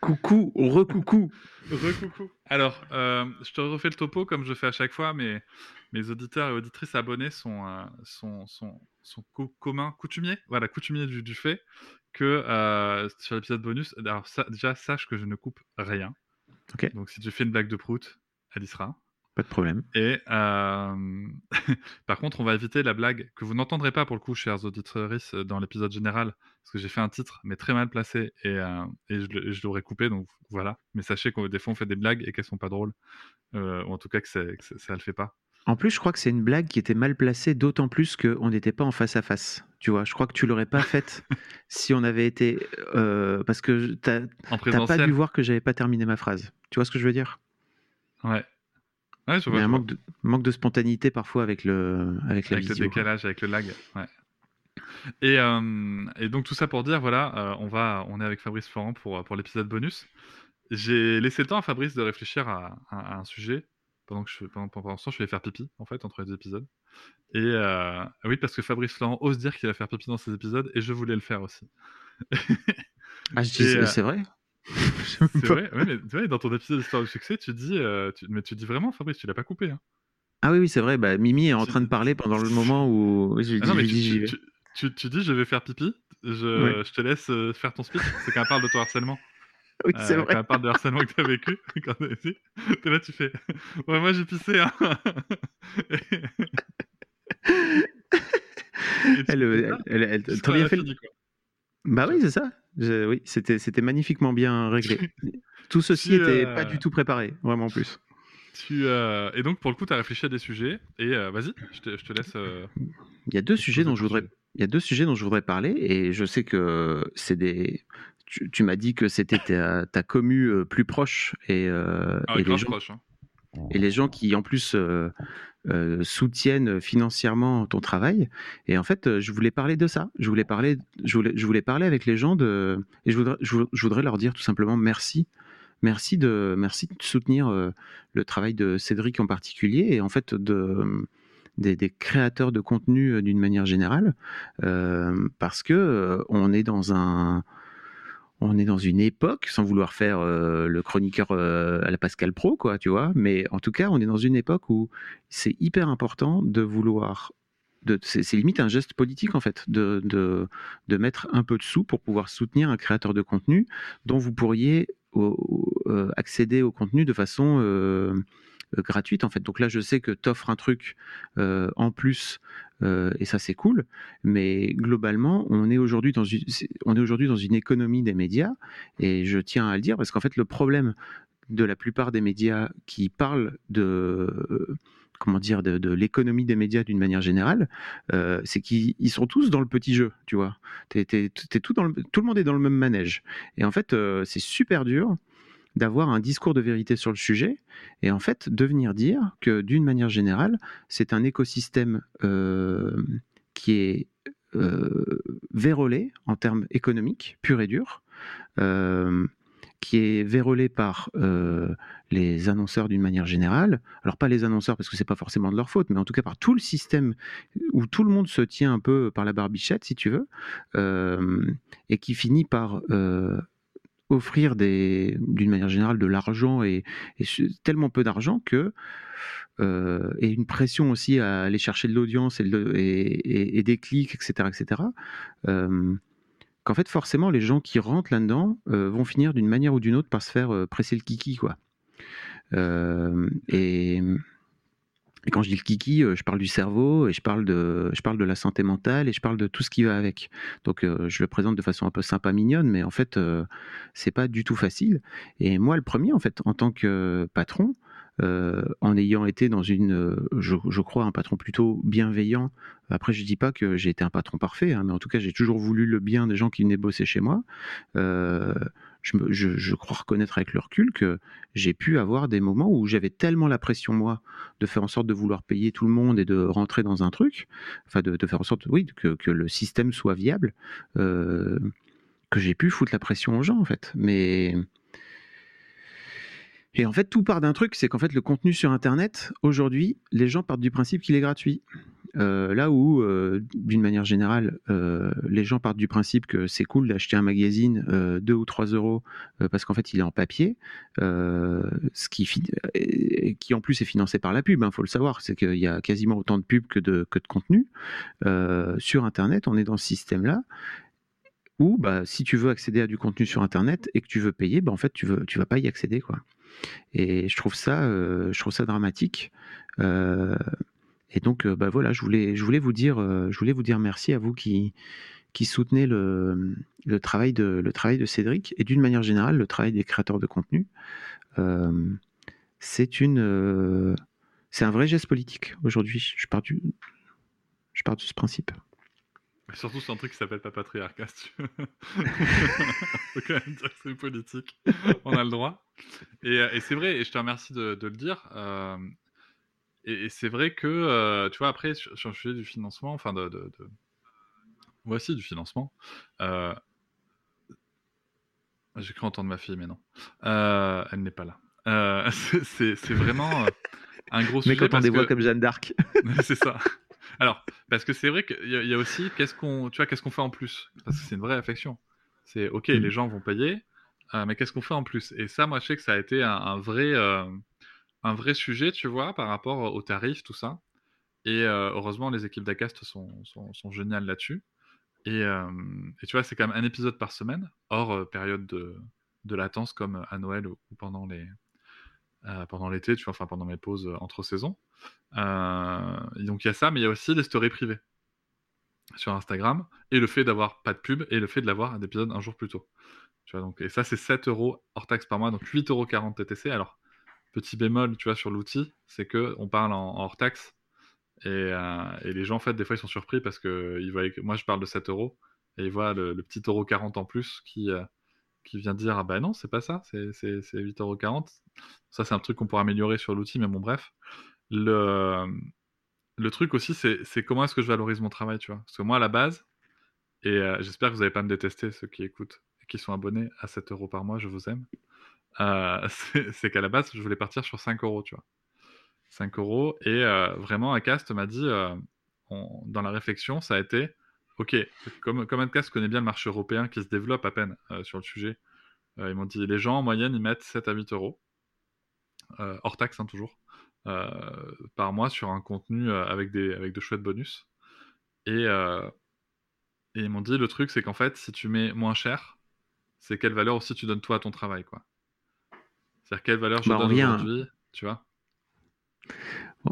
Coucou, recoucou. Recoucou. Alors, euh, je te refais le topo comme je fais à chaque fois, mais mes auditeurs et auditrices abonnés sont, euh, sont, sont, sont communs, coutumiers, voilà, coutumiers du, du fait que euh, sur l'épisode bonus, alors ça, déjà sache que je ne coupe rien. Ok. Donc si tu fais une blague de prout, elle y sera. Pas de problème. Et euh, par contre, on va éviter la blague que vous n'entendrez pas pour le coup, chers auditeurs, dans l'épisode général, parce que j'ai fait un titre, mais très mal placé, et, euh, et je, je l'aurais coupé, donc voilà. Mais sachez que des fois, on fait des blagues et qu'elles sont pas drôles, euh, ou en tout cas que, que ça le fait pas. En plus, je crois que c'est une blague qui était mal placée, d'autant plus qu'on n'était pas en face à face. Tu vois, je crois que tu l'aurais pas faite si on avait été. Euh, parce que tu n'as pas dû voir que j'avais pas terminé ma phrase. Tu vois ce que je veux dire? Ouais. Ouais, je vois, Il y a un manque de, manque de, spontanéité parfois avec le, avec la avec le décalage, avec le lag. Ouais. Et, euh, et, donc tout ça pour dire, voilà, euh, on va, on est avec Fabrice Florent pour, pour l'épisode bonus. J'ai laissé le temps à Fabrice de réfléchir à, à, à un sujet pendant que je, pendant, pendant ce temps, je vais faire pipi en fait entre les épisodes. Et euh, oui, parce que Fabrice Florent ose dire qu'il va faire pipi dans ces épisodes, et je voulais le faire aussi. ah, euh, c'est vrai? c'est vrai, ouais, mais, dans ton épisode d'Histoire du succès, tu dis, euh, tu, mais tu dis vraiment, Fabrice, tu l'as pas coupé. Hein. Ah oui, oui, c'est vrai. Bah, Mimi est en train de parler pendant le moment où je ah non, mais tu, tu, tu, tu, dis, je vais faire pipi, je, ouais. je te laisse euh, faire ton speech. C'est quand elle parle de ton harcèlement. Oui, c'est euh, vrai. Quand elle parle de harcèlement que tu as vécu, quand t'es là, tu fais, ouais, moi j'ai pissé. Hein. elle, elle, elle, elle, très bien fait. Quoi. Bah oui, c'est ça. Je, oui, c'était, c'était magnifiquement bien réglé. Tout ceci n'était euh... pas du tout préparé, vraiment en plus. Tu, euh... Et donc, pour le coup, tu as réfléchi à des sujets. Et euh, vas-y, je te, je te laisse. Il y a deux sujets dont je voudrais. Il y a deux sujets dont je voudrais parler, et je sais que c'est des. Tu, tu m'as dit que c'était ta, ta commu plus proche et, ah, et les gens, proche, hein. et les gens qui en plus euh, euh, soutiennent financièrement ton travail. Et en fait, je voulais parler de ça. Je voulais parler, je voulais, je voulais parler avec les gens de, et je voudrais, je, voudrais leur dire tout simplement merci. Merci de, merci de soutenir euh, le travail de Cédric en particulier et en fait de, des, créateurs de contenu d'une manière générale, euh, parce que on est dans un, on est dans une époque, sans vouloir faire euh, le chroniqueur euh, à la Pascal Pro, quoi, tu vois, mais en tout cas, on est dans une époque où c'est hyper important de vouloir. C'est limite un geste politique, en fait, de, mettre un peu de sous pour pouvoir soutenir un créateur de contenu dont vous pourriez euh, accéder au contenu de façon gratuite, en fait. Donc là, je sais que tu offres un truc euh, en plus euh, et ça c'est cool. Mais globalement, on est aujourd'hui dans une, dans une économie des médias, et je tiens à le dire parce qu'en fait le problème de la plupart des médias qui parlent de comment dire de, l'économie des médias d'une manière générale, euh, c'est qu'ils sont tous dans le petit jeu, tu vois. T'es tout, dans le, tout le monde est dans le même manège. Et en fait, euh, c'est super dur d'avoir un discours de vérité sur le sujet et en fait de venir dire que d'une manière générale, c'est un écosystème euh, qui est euh, vérolé en termes économiques, pur et dur, euh, qui est vérolé par les annonceurs d'une manière générale. Alors pas les annonceurs parce que c'est pas forcément de leur faute, mais en tout cas par tout le système où tout le monde se tient un peu par la barbichette, si tu veux, et qui finit par offrir d'une manière générale de l'argent et, tellement peu d'argent que et une pression aussi à aller chercher de l'audience et, des clics, etc., etc., qu'en fait, forcément, les gens qui rentrent là-dedans vont finir d'une manière ou d'une autre par se faire presser le kiki, quoi. et et quand je dis le kiki, euh, je parle du cerveau et je parle de, je parle de la santé mentale et je parle de tout ce qui va avec. Donc euh, je le présente de façon un peu sympa, mignonne, mais en fait euh, c'est pas du tout facile. Et moi le premier en fait, en tant que patron, en ayant été dans une, je, crois, un patron plutôt bienveillant. Après, je dis pas que j'ai été un patron parfait, hein, mais en tout cas, j'ai toujours voulu le bien des gens qui venaient bosser chez moi je, crois reconnaître avec le recul que j'ai pu avoir des moments où j'avais tellement la pression, moi, de faire en sorte de vouloir payer tout le monde et de rentrer dans un truc, enfin de, faire en sorte, oui, que, le système soit viable, euh, que j'ai pu foutre la pression aux gens, en fait. Mais. Et en fait, tout part d'un truc, c'est qu'en fait, le contenu sur Internet, aujourd'hui, les gens partent du principe qu'il est gratuit. Euh, là où, euh, d'une manière générale, euh, les gens partent du principe que c'est cool d'acheter un magazine 2 ou 3 euros parce qu'en fait il est en papier, ce qui, en plus est financé par la pub, il hein, faut le savoir, c'est qu'il y a quasiment autant de pubs que de, de contenu. sur Internet, on est dans ce système-là où bah, si tu veux accéder à du contenu sur Internet et que tu veux payer, bah, en fait tu tu vas pas y accéder. Et je trouve ça dramatique. Et donc, euh, bah voilà, je voulais, je voulais vous dire, euh, je voulais vous dire merci à vous qui, qui soutenez le, le travail de, le travail de Cédric et d'une manière générale le travail des créateurs de contenu. Euh, c'est une, c'est un vrai geste politique aujourd'hui. Je pars du, je pars de ce principe. surtout, c'est un truc qui s'appelle pas patriarcat, si tu veux. Quand même dire que c'est politique. On a le droit. Et, et c'est vrai, et je te remercie de, de le dire. Et, c'est vrai que, euh, tu vois, après, sur, le sujet du financement, enfin, de, de, Voici du financement. Euh... J'ai cru entendre ma fille, mais non. Euh, elle n'est pas là. C'est vraiment un gros sujet. Mais quand on des voix comme Jeanne d'Arc. c'est ça. Alors, parce que c'est vrai qu'il y, a aussi, qu'est-ce qu'on, tu vois, qu'est-ce qu'on fait en plus? Parce que c'est une vraie affection. C'est ok, mmh. les gens vont payer, mais qu'est-ce qu'on fait en plus? Et ça, moi, je sais que ça a été un vrai, un vrai sujet, tu vois, par rapport aux tarifs, tout ça. Et euh, heureusement, les équipes d'Acast sont, sont, géniales là-dessus. Et, euh, tu vois, c'est quand même un épisode par semaine, hors euh, période de, de, latence comme à Noël ou, pendant les pendant l'été, tu vois, enfin pendant mes pauses entre saisons. donc il y a ça, mais il y a aussi les stories privées sur Instagram et le fait d'avoir pas de pub et le fait de l'avoir un épisode un jour plus tôt. Tu vois, donc, et ça, c'est 7 euros hors taxe par mois, donc 8,40 euros TTC. Alors, petit bémol, tu vois, sur l'outil, c'est que on parle en, hors taxe. Euh, et, les gens, en fait, des fois, ils sont surpris parce que moi, je parle de 7 euros et ils voient le, petit euro 40 en plus qui, euh, qui vient dire Ah bah non, c'est pas ça, c'est 8,40 euros. Ça, c'est un truc qu'on pourrait améliorer sur l'outil, mais bon, bref. Le, le truc aussi, c'est comment est-ce que je valorise mon travail, tu vois? Parce que moi, à la base, et euh, j'espère que vous n'allez pas me détester, ceux qui écoutent et qui sont abonnés à 7 euros par mois, je vous aime. Euh, c'est qu'à la base, je voulais partir sur 5 euros, tu vois. 5 euros. Et euh, vraiment, Acast m'a dit, euh, dans la réflexion, ça a été, ok, comme, Acast connaît bien le marché européen qui se développe à peine sur le sujet, ils m'ont dit, les gens en moyenne, ils mettent 7 à 8 euros, hors taxe hein, toujours, par mois sur un contenu avec, des, avec de chouettes bonus. Et, et ils m'ont dit, le truc, c'est qu'en fait, si tu mets moins cher, c'est quelle valeur aussi tu donnes toi à ton travail, quoi. C'est-à-dire quelle valeur je bah, donne aujourd'hui, tu vois?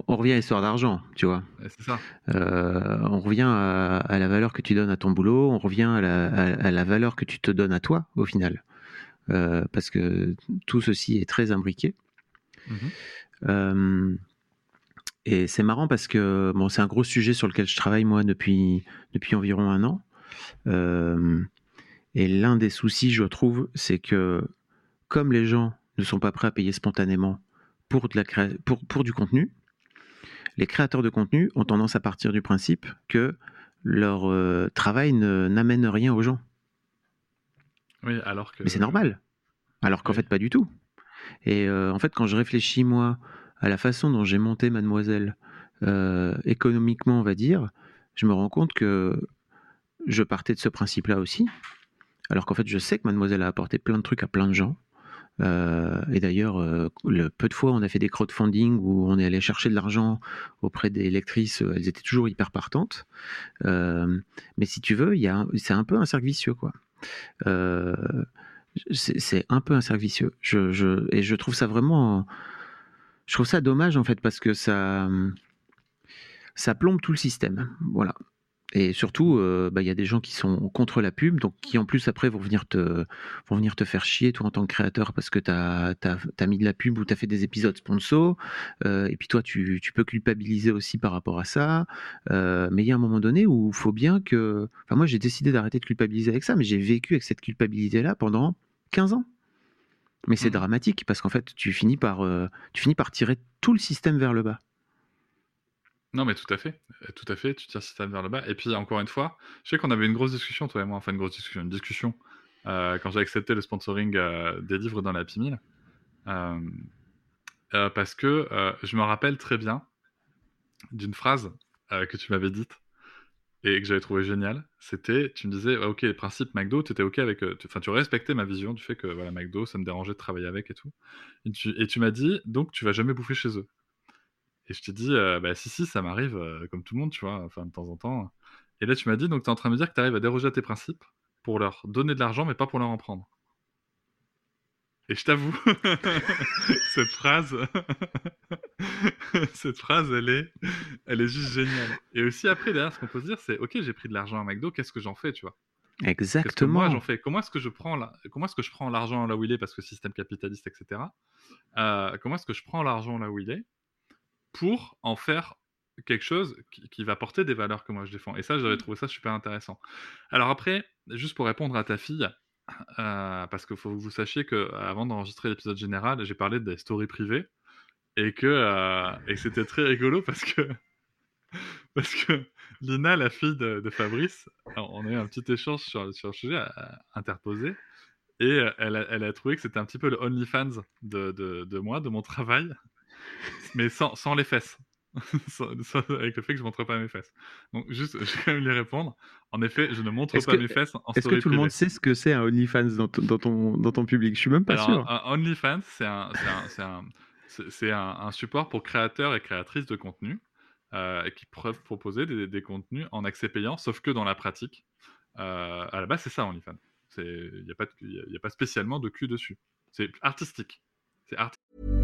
On revient à l'histoire d'argent, tu vois. c'est ça. Euh, on revient à, la valeur que tu donnes à ton boulot, on revient à la, valeur que tu te donnes à toi, au final. Euh, parce que tout ceci est très imbriqué. Mhm. Euh, et c'est marrant parce que bon, c'est un gros sujet sur lequel je travaille, moi, depuis, depuis environ un an. et l'un des soucis, je trouve, c'est que comme les gens ne sont pas prêts à payer spontanément pour, de la pour, pour du contenu, les créateurs de contenu ont tendance à partir du principe que leur euh, travail n'amène rien aux gens. Oui, alors que... Mais c'est normal. Alors qu'en fait, pas du tout. Et euh, en fait, quand je réfléchis, moi, à la façon dont j'ai monté Mademoiselle, euh, économiquement, on va dire, je me rends compte que je partais de ce principe-là aussi. Alors qu'en fait, je sais que Mademoiselle a apporté plein de trucs à plein de gens. Euh, et d'ailleurs, euh, peu de fois on a fait des crowdfunding où on est allé chercher de l'argent auprès des lectrices, euh, elles étaient toujours hyper partantes. Mais si tu veux, c'est un peu un cercle vicieux, quoi. C'est, un peu un cercle vicieux. Et je trouve ça vraiment, je trouve ça dommage en fait parce que ça, ça plombe tout le système. Voilà. Et surtout, euh, bah, il y a des gens qui sont contre la pub, donc qui en plus après vont venir te, vont venir te faire chier, toi en tant que créateur, parce que tu as, mis de la pub ou tu as fait des épisodes sponsor. Euh, et puis toi, tu, tu, peux culpabiliser aussi par rapport à ça. Euh, mais il y a un moment donné où il faut bien que. Enfin, moi, j'ai décidé d'arrêter de culpabiliser avec ça, mais j'ai vécu avec cette culpabilité-là pendant 15 ans. Mais c'est mmh. dramatique parce qu'en fait, tu finis, par, tu finis par tirer tout le système vers le bas. Non, mais tout à fait. Euh, tout à fait, tu tires le système vers le bas. Et puis, encore une fois, je sais qu'on avait une grosse discussion, toi et moi, enfin une grosse discussion, une discussion euh, quand j'ai accepté le sponsoring euh, des livres dans la Happy parce que je me rappelle très bien d'une phrase que tu m'avais dite et que j'avais trouvé géniale. C'était, tu me disais, ok, les principes McDo, tu étais ok avec. Enfin, tu respectais ma vision du fait que voilà, McDo, ça me dérangeait de travailler avec et tout. Et tu, tu m'as dit, donc tu vas jamais bouffer chez eux. Et je t'ai dit, bah si, si, ça m'arrive, comme tout le monde, tu vois, enfin de temps en temps. Et là, tu m'as dit, donc tu es en train de me dire que tu arrives à déroger à tes principes pour leur donner de l'argent, mais pas pour leur en prendre. Et je t'avoue, cette phrase, cette phrase, elle est, elle est juste géniale. Et aussi après, derrière, ce qu'on peut se dire, c'est, ok, j'ai pris de l'argent à McDo, qu'est-ce que j'en fais, tu vois? Exactement. moi, j'en fais? Comment est-ce que je prends, la... comment est-ce que je prends l'argent là où il est, parce que système capitaliste, etc. Euh, comment est-ce que je prends l'argent là où il est? Pour en faire quelque chose qui, va porter des valeurs que moi je défends. Et ça, j'avais mmh. trouvé ça super intéressant. Alors après, juste pour répondre à ta fille, euh, parce qu'il faut que vous sachiez que avant d'enregistrer l'épisode général, j'ai parlé des stories privées et que, euh, et c'était très rigolo parce que parce que Lina, la fille de, Fabrice, on a eu un petit échange sur, sur le sujet euh, interposé et elle a, elle a trouvé que c'était un petit peu le OnlyFans de, de, de moi, de mon travail mais sans, sans les fesses. avec le fait que je montre pas mes fesses. Donc juste, je vais quand même lui répondre. En effet, je ne montre pas mes fesses en Est-ce que tout le monde sait ce que c'est un OnlyFans dans, dans, ton, dans ton public? Je suis même pas sûr. Un, OnlyFans, c'est un, un, un, un, support pour créateurs et créatrices de contenu euh, qui peuvent proposer des, des, contenus en accès payant, sauf que dans la pratique, euh, à la base, c'est ça OnlyFans. Il n'y a, pas a pas spécialement de cul dessus. C'est artistique. C'est artistique.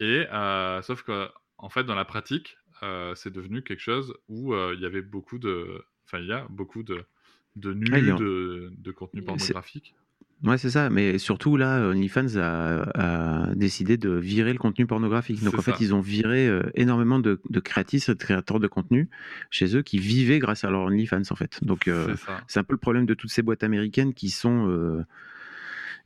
Et euh, sauf que, en fait, dans la pratique, euh, c'est devenu quelque chose où euh, il y avait beaucoup de, enfin, il y a beaucoup de, de nus, de, de, contenu pornographique. Ouais, c'est ça. Mais surtout, là, OnlyFans a, a, décidé de virer le contenu pornographique. Donc, en fait, ils ont viré énormément de, de créatifs, de créateurs de contenu chez eux qui vivaient grâce à leur OnlyFans, en fait. Donc, c'est un peu le problème de toutes ces boîtes américaines qui sont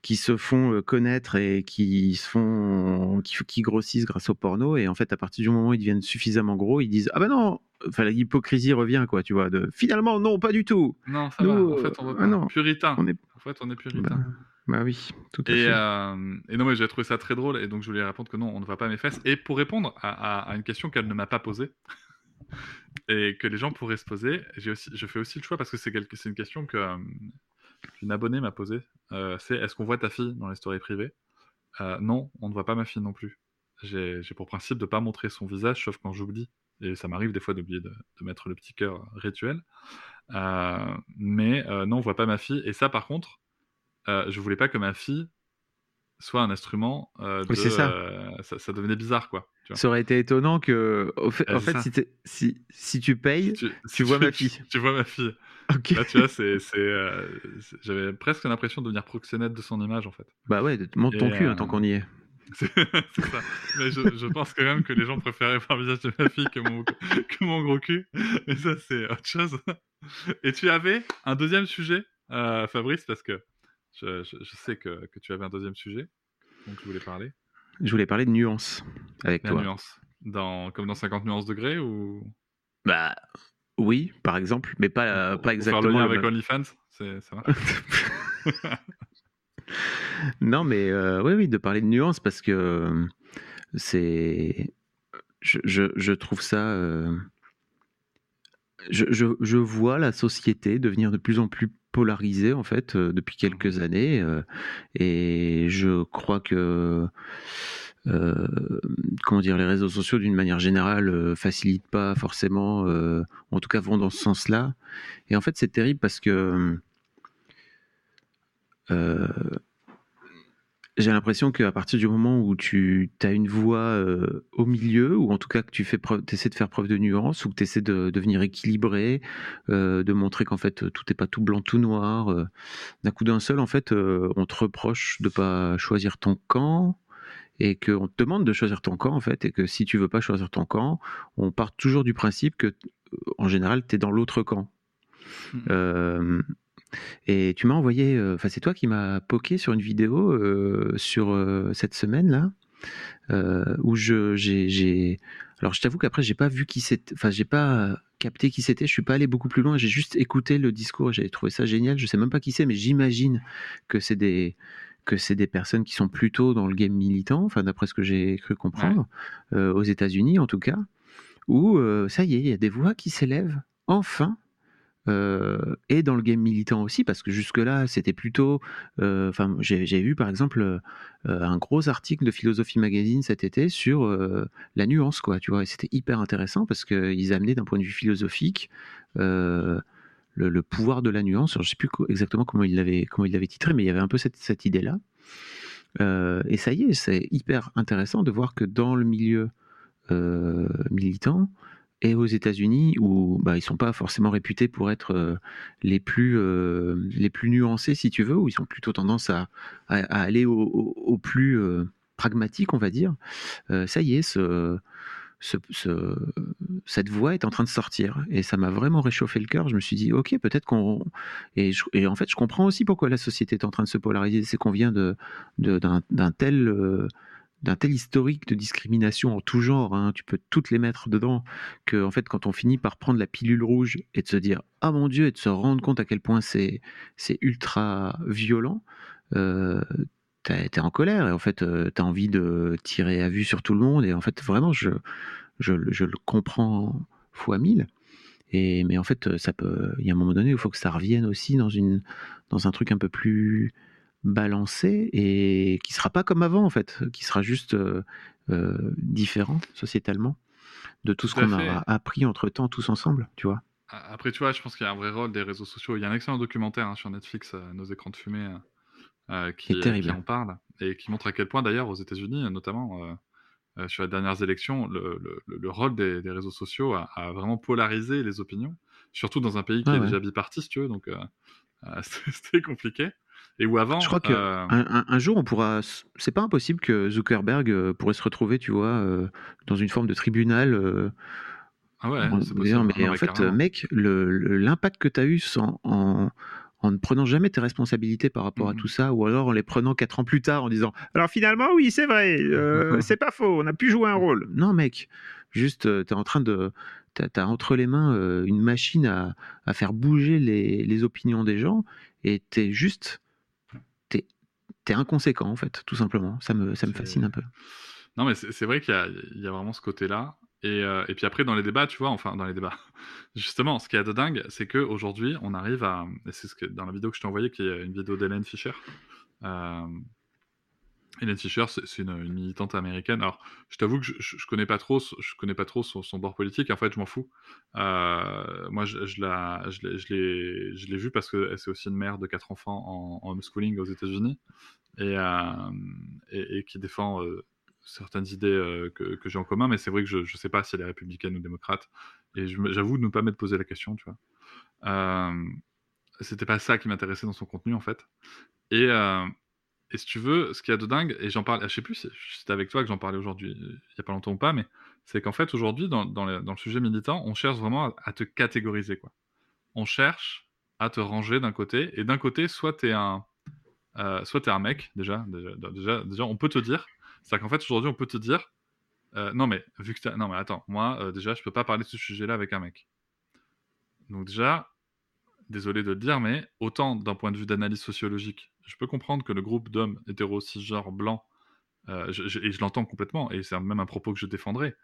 qui se font euh, connaître et qui se font qui, qui, grossissent grâce au porno et en fait à partir du moment où ils deviennent suffisamment gros ils disent ah ben non enfin l'hypocrisie revient quoi tu vois de finalement non pas du tout. Non ça va. en fait on ah non, puritain. on est... en fait on est puritain. Bah, bah oui tout à et, fait. euh, et non mais j'ai trouvé ça très drôle et donc je voulais répondre que non on ne va pas mes fesses. Et pour répondre à, à, une question qu'elle ne m'a pas posée et que les gens pourraient se poser j'ai aussi je fais aussi le choix parce que c'est quelque... une question que une abonnée m'a posé, euh, c'est est-ce qu'on voit ta fille dans les stories privées? Euh, Non, on ne voit pas ma fille non plus. J'ai pour principe de ne pas montrer son visage, sauf quand j'oublie. Et ça m'arrive des fois d'oublier de, mettre le petit cœur rituel. Euh, mais non, on voit pas ma fille. Et ça, par contre, je voulais pas que ma fille soit un instrument de, ça. ça. devenait bizarre quoi ça aurait été étonnant que en fait, si, si, tu payes tu, vois ma fille tu, vois ma fille Là, tu vois, c'est, j'avais presque l'impression de devenir proxénète de son image, en fait. Bah ouais, monte ton cul hein, tant qu'on y est. C'est ça. Mais je, je, pense quand même que les gens préféraient voir le visage de ma fille que mon, que mon gros cul. Mais ça, c'est autre chose. Et tu avais un deuxième sujet, euh, Fabrice, parce que je, je, je sais que, que, tu avais un deuxième sujet dont tu voulais parler. Je voulais parler de nuances avec La toi. Nuance. Dans, comme dans 50 nuances degrés ou? Bah oui, par exemple, mais pas, pas exactement. Faire le lien avec même. OnlyFans, c'est ça va Non, mais euh, oui, oui, de parler de nuances parce que euh, c'est. Je, je, je trouve ça. euh, je, je vois la société devenir de plus en plus polarisée, en fait, euh, depuis quelques années. euh, et je crois que. euh, comment dire, les réseaux sociaux d'une manière générale euh, facilitent pas forcément, euh, en tout cas vont dans ce sens-là. Et en fait, c'est terrible parce que j'ai l'impression qu'à partir du moment où tu as une voix euh, au milieu, ou en tout cas que tu fais preuve, essaies de faire preuve de nuance, ou que tu essaies de devenir équilibré, euh, de montrer qu'en fait tout n'est pas tout blanc, tout noir, euh, d'un coup d'un seul, en fait, on te reproche de pas choisir ton camp, et qu'on te demande de choisir ton camp, en fait, et que si tu veux pas choisir ton camp, on part toujours du principe que, en général, tu es dans l'autre camp. Mhm. Et tu m'as envoyé, euh, enfin c'est toi qui m'as poké sur une vidéo euh, sur euh, cette semaine là, euh, où je j'ai, j'ai- alors je t'avoue qu'après j'ai pas vu qui c'était, enfin j'ai pas capté qui c'était, je suis pas allé beaucoup plus loin, j'ai juste écouté le discours, j'avais trouvé ça génial, je sais même pas qui c'est, mais j'imagine que c'est des que c'est des personnes qui sont plutôt dans le game militant, enfin d'après ce que j'ai cru comprendre, euh, aux États-Unis en tout cas, où euh, ça y est, il y a des voix qui s'élèvent enfin euh, et dans le game militant aussi, parce que jusque-là, c'était plutôt. euh, Enfin, j'ai vu par exemple euh, un gros article de Philosophie Magazine cet été sur la nuance, quoi, tu vois, et c'était hyper intéressant parce qu'ils amenaient d'un point de vue philosophique le, pouvoir de la nuance. Je sais plus exactement comment il l'avait comment il l'avait titré, mais il y avait un peu cette, idée-là. Euh, et ça y est, c'est hyper intéressant de voir que dans le milieu militant, et aux États-Unis où bah, ils sont pas forcément réputés pour être euh, les plus euh, les plus nuancés si tu veux où ils ont plutôt tendance à, aller au, plus euh, pragmatique on va dire. Ça y est ce, ce- ce- cette voix est en train de sortir. Et ça m'a vraiment réchauffé le cœur. Je me suis dit ok peut-être qu'on et, en fait je comprends aussi pourquoi la société est en train de se polariser. C'est qu'on vient de de- d'un d'un tel d'un tel historique de discrimination en tout genre, hein, tu peux toutes les mettre dedans, que en fait quand on finit par prendre la pilule rouge et de se dire ah mon dieu et de se rendre compte à quel point c'est c'est ultra violent, euh, t'es en colère et en fait euh, t'as envie de tirer à vue sur tout le monde et en fait vraiment je je, je le comprends fois mille. Et, mais en fait, ça peut, il y a un moment donné, il faut que ça revienne aussi dans une, dans un truc un peu plus balancé et qui sera pas comme avant en fait, qui sera juste euh, euh, différent sociétalement de tout ce qu'on a appris entre temps tous ensemble, tu vois? Après, tu vois, je pense qu'il y a un vrai rôle des réseaux sociaux. Il y a un excellent documentaire hein, sur Netflix, euh, Nos écrans de fumée, euh, qui, en parle et qui montre à quel point, d'ailleurs, aux États-Unis, notamment euh, euh, sur les dernières élections, le, le- le rôle des, des réseaux sociaux a, a vraiment polarisé les opinions, surtout dans un pays qui est ouais. déjà biparti, si tu veux, donc c'était compliqué. Et où avant, Je crois que euh, un, jour on pourra, c'est pas impossible que Zuckerberg euh, pourrait se retrouver, tu vois, euh, dans une forme de tribunal. euh, ah ouais, disant, possible. mais en fait, carrément. mec, l'impact que tu as eu sans, en, en ne prenant jamais tes responsabilités par rapport à Mhm. tout ça, ou alors en les prenant quatre ans plus tard en disant Alors finalement, oui, c'est vrai, euh, c'est pas faux, on a pu jouer un rôle. Non, mec, juste, tu es en train de. T'as as entre les mains euh, une machine à, à faire bouger les, les opinions des gens et t'es juste. T'es es inconséquent, en fait, tout simplement. Ça me, ça me fascine un peu. Non, mais c'est vrai qu'il y, y a vraiment ce côté-là. Et, euh, et puis après, dans les débats, tu vois, enfin, dans les débats, justement, ce qu'il y a de dingue, c'est qu'aujourd'hui, on arrive à. Et c'est ce que, dans la vidéo que je t'ai envoyée, qui est une vidéo d'Hélène Fischer. Euh, Hélène Fischer, c'est une, militante américaine. Alors, je t'avoue que je, je, connais pas trop, je connais pas trop son, bord politique. En fait, je m'en fous. Euh, moi, je, je la, je l'ai, vue parce que c'est aussi une mère de quatre enfants en, homeschooling aux États-Unis et, euh, qui défend euh, certaines idées que, que j'ai en commun. Mais c'est vrai que je, ne sais pas si elle est républicaine ou démocrate. Et j'avoue de ne pas m'être posé la question, tu vois. C'était pas ça qui m'intéressait dans son contenu en fait. Et, Et si tu veux, ce qu'il y a de dingue, et j'en parle, je sais plus si c'était avec toi que j'en parlais aujourd'hui, il y a pas longtemps ou pas, mais c'est qu'en fait aujourd'hui, dans, le, sujet militant, on cherche vraiment à, te catégoriser. Quoi. On cherche à te ranger d'un côté, et d'un côté, soit tu es un, euh, un mec, déjà, déjà, déjà, on peut te dire, c'est qu'en fait aujourd'hui, on peut te dire, euh, non mais vu que non mais attends, moi euh, déjà, je peux pas parler de ce sujet-là avec un mec. Donc déjà, désolé de le dire, mais autant d'un point de vue d'analyse sociologique, je peux comprendre que le groupe d'hommes hétéro cisgenres blancs, euh, et je l'entends complètement, et c'est même un propos que je défendrai,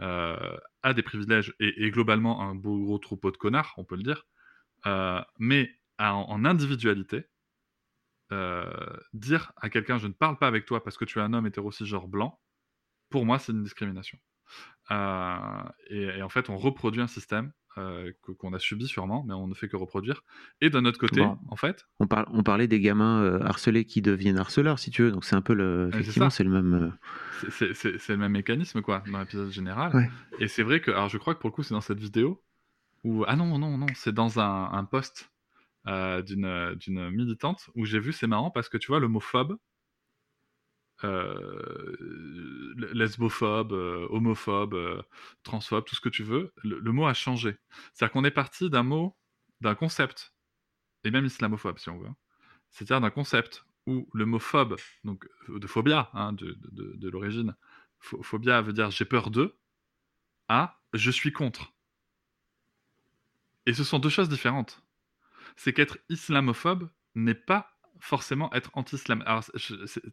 euh, a des privilèges et, globalement un beau gros troupeau de connards, on peut le dire, euh, mais en, individualité, dire à quelqu'un je ne parle pas avec toi parce que tu es un homme hétéro cisgenre blanc, pour moi c'est une discrimination. et, en fait, on reproduit un système euh, qu'on a subi sûrement, mais on ne fait que reproduire. Et d'un autre côté, en fait. On, on parlait des gamins euh, harcelés qui deviennent harceleurs, si tu veux, donc c'est un peu le. Effectivement, c'est le même. Euh, c'est le même mécanisme, quoi, dans l'épisode général. Et c'est vrai que. Alors, je crois que pour le coup, c'est dans cette vidéo où. Ah non, non, non, c'est dans un, un post d'une militante où j'ai vu, c'est marrant parce que tu vois, le mot phobe, euh, lesbophobe, euh, homophobe, euh, transphobe, tout ce que tu veux, le, mot a changé. C'est-à-dire qu'on est parti d'un mot, d'un concept, et même islamophobe si on veut, c'est-à-dire d'un concept où le mot phobe, donc de phobia, hein, de, de, l'origine, phobia veut dire j'ai peur d'eux, à je suis contre. Et ce sont deux choses différentes. C'est qu'être islamophobe n'est pas forcément être anti-islam. Alors,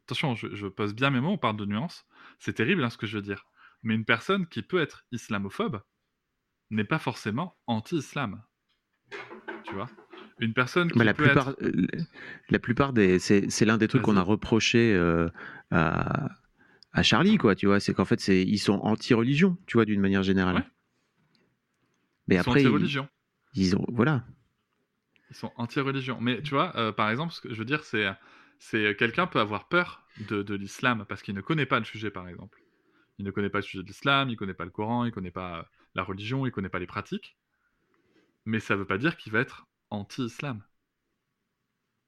attention, je, pose bien mes mots, on parle de nuances. C'est terrible hein, ce que je veux dire. Mais une personne qui peut être islamophobe n'est pas forcément anti-islam. Tu vois? Une personne qui la plupart, euh, La plupart des... C'est l'un des trucs qu'on a reproché euh, à, à, Charlie, quoi, tu vois. C'est qu'en fait, ils sont anti-religion, tu vois, d'une manière générale. Mais ils après, sont anti-religion. ils ont... Voilà. Ils sont anti-religion. Mais tu vois, euh, par exemple, ce que je veux dire, c'est c'est quelqu'un peut avoir peur de, l'islam parce qu'il ne connaît pas le sujet, par exemple. Il ne connaît pas le sujet de l'islam, il ne connaît pas le Coran, il ne connaît pas la religion, il ne connaît pas les pratiques. Mais ça ne veut pas dire qu'il va être anti-islam.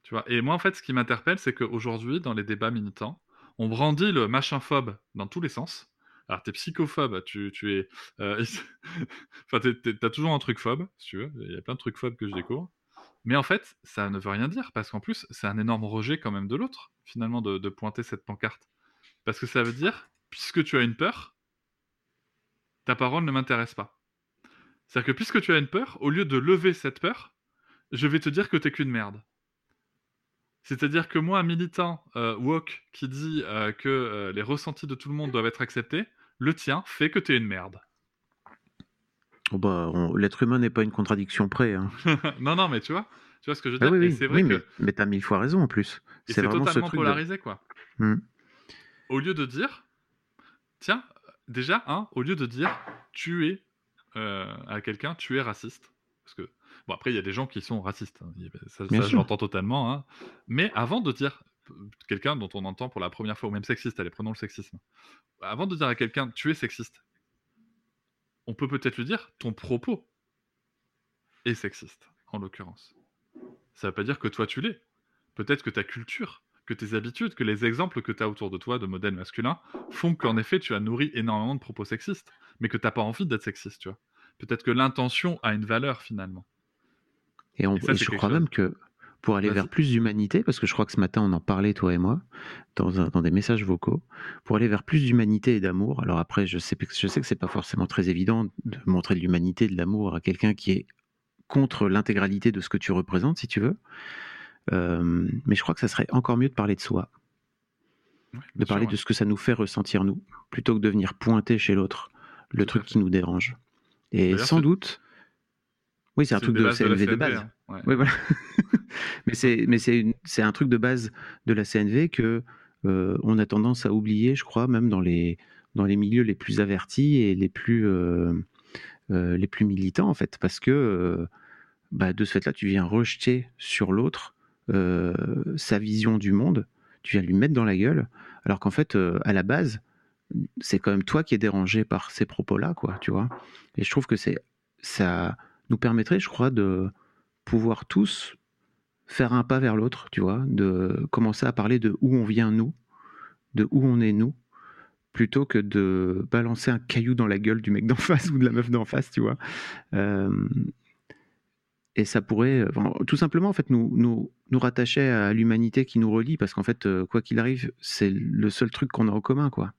Tu vois? Et moi, en fait, ce qui m'interpelle, c'est qu'aujourd'hui, dans les débats militants, on brandit le machin phobe dans tous les sens. Alors, t'es psychophobe, tu, es. Euh, enfin, t'as toujours un truc phobe, si tu veux. Il y a plein de trucs phobes que je découvre. Mais en fait, ça ne veut rien dire, parce qu'en plus, c'est un énorme rejet quand même de l'autre, finalement, de, pointer cette pancarte. Parce que ça veut dire, puisque tu as une peur, ta parole ne m'intéresse pas. C'est-à-dire que puisque tu as une peur, au lieu de lever cette peur, je vais te dire que t'es qu'une merde. C'est-à-dire que moi, un militant euh, woke qui dit euh, que euh, les ressentis de tout le monde doivent être acceptés, le tien fait que t'es une merde. Oh bah, L'être humain n'est pas une contradiction près. Hein. non, non, mais tu vois, tu vois ce que je veux ah dire. oui, vrai mais, mais t'as mille fois raison en plus. C'est totalement polarisé, quoi. Hmm. Au lieu de dire, tiens, déjà, hein, au lieu de dire, tu es euh, à quelqu'un, tu es raciste. Parce que, bon, après, il y a des gens qui sont racistes. Hein. Ça, ça j'entends totalement. Hein. Mais avant de dire quelqu'un dont on entend pour la première fois, ou même sexiste, allez, prenons le sexisme. Avant de dire à quelqu'un, tu es sexiste, on peut peut-être lui dire ton propos est sexiste, en l'occurrence. Ça ne veut pas dire que toi tu l'es. Peut-être que ta culture, que tes habitudes, que les exemples que tu as autour de toi de modèles masculins font qu'en effet tu as nourri énormément de propos sexistes, mais que tu n'as pas envie d'être sexiste, tu vois. Peut-être que l'intention a une valeur finalement. Et, on, je crois même que pour aller vers plus d'humanité, parce que je crois que ce matin on en parlait, toi et moi, dans, des messages vocaux, pour aller vers plus d'humanité et d'amour. Alors après, je sais, je sais que c'est pas forcément très évident de montrer de l'humanité, de l'amour à quelqu'un qui est contre l'intégralité de ce que tu représentes, si tu veux. Euh, mais je crois que ça serait encore mieux de parler de soi, de parler de ce que ça nous fait ressentir nous, plutôt que de venir pointer chez l'autre le truc qui nous dérange. Et sans doute, oui, c'est un truc de CNV de, base. Hein. Oui, voilà. mais c'est mais c'est un truc de base de la CNV que euh, on a tendance à oublier, je crois, même dans les dans les milieux les plus avertis et les plus euh, euh, les plus militants en fait, parce que bah, de ce fait-là, tu viens rejeter sur l'autre sa vision du monde, tu viens lui mettre dans la gueule, alors qu'en fait, à la base, c'est quand même toi qui es dérangé par ces propos-là, quoi, tu vois. Et je trouve que c'est ça nous permettrait, je crois, de pouvoir tous faire un pas vers l'autre, tu vois, de commencer à parler de où on vient nous, de où on est nous, plutôt que de balancer un caillou dans la gueule du mec d'en face ou de la meuf d'en face, tu vois. Euh, et ça pourrait, tout simplement, en fait, nous, rattacher à l'humanité qui nous relie, parce qu'en fait, euh, quoi qu'il arrive, c'est le seul truc qu'on a en commun, quoi.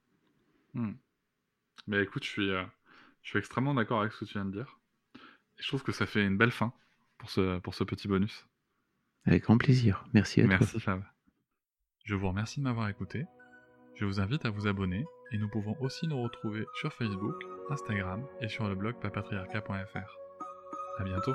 Hmm. Mais écoute, euh, je suis extrêmement d'accord avec ce que tu viens de dire. Je trouve que ça fait une belle fin pour ce, pour ce petit bonus. Avec grand plaisir. Merci à toi. Merci Fab. Je vous remercie de m'avoir écouté. Je vous invite à vous abonner et nous pouvons aussi nous retrouver sur Facebook, Instagram et sur le blog papatriarca.fr. À bientôt.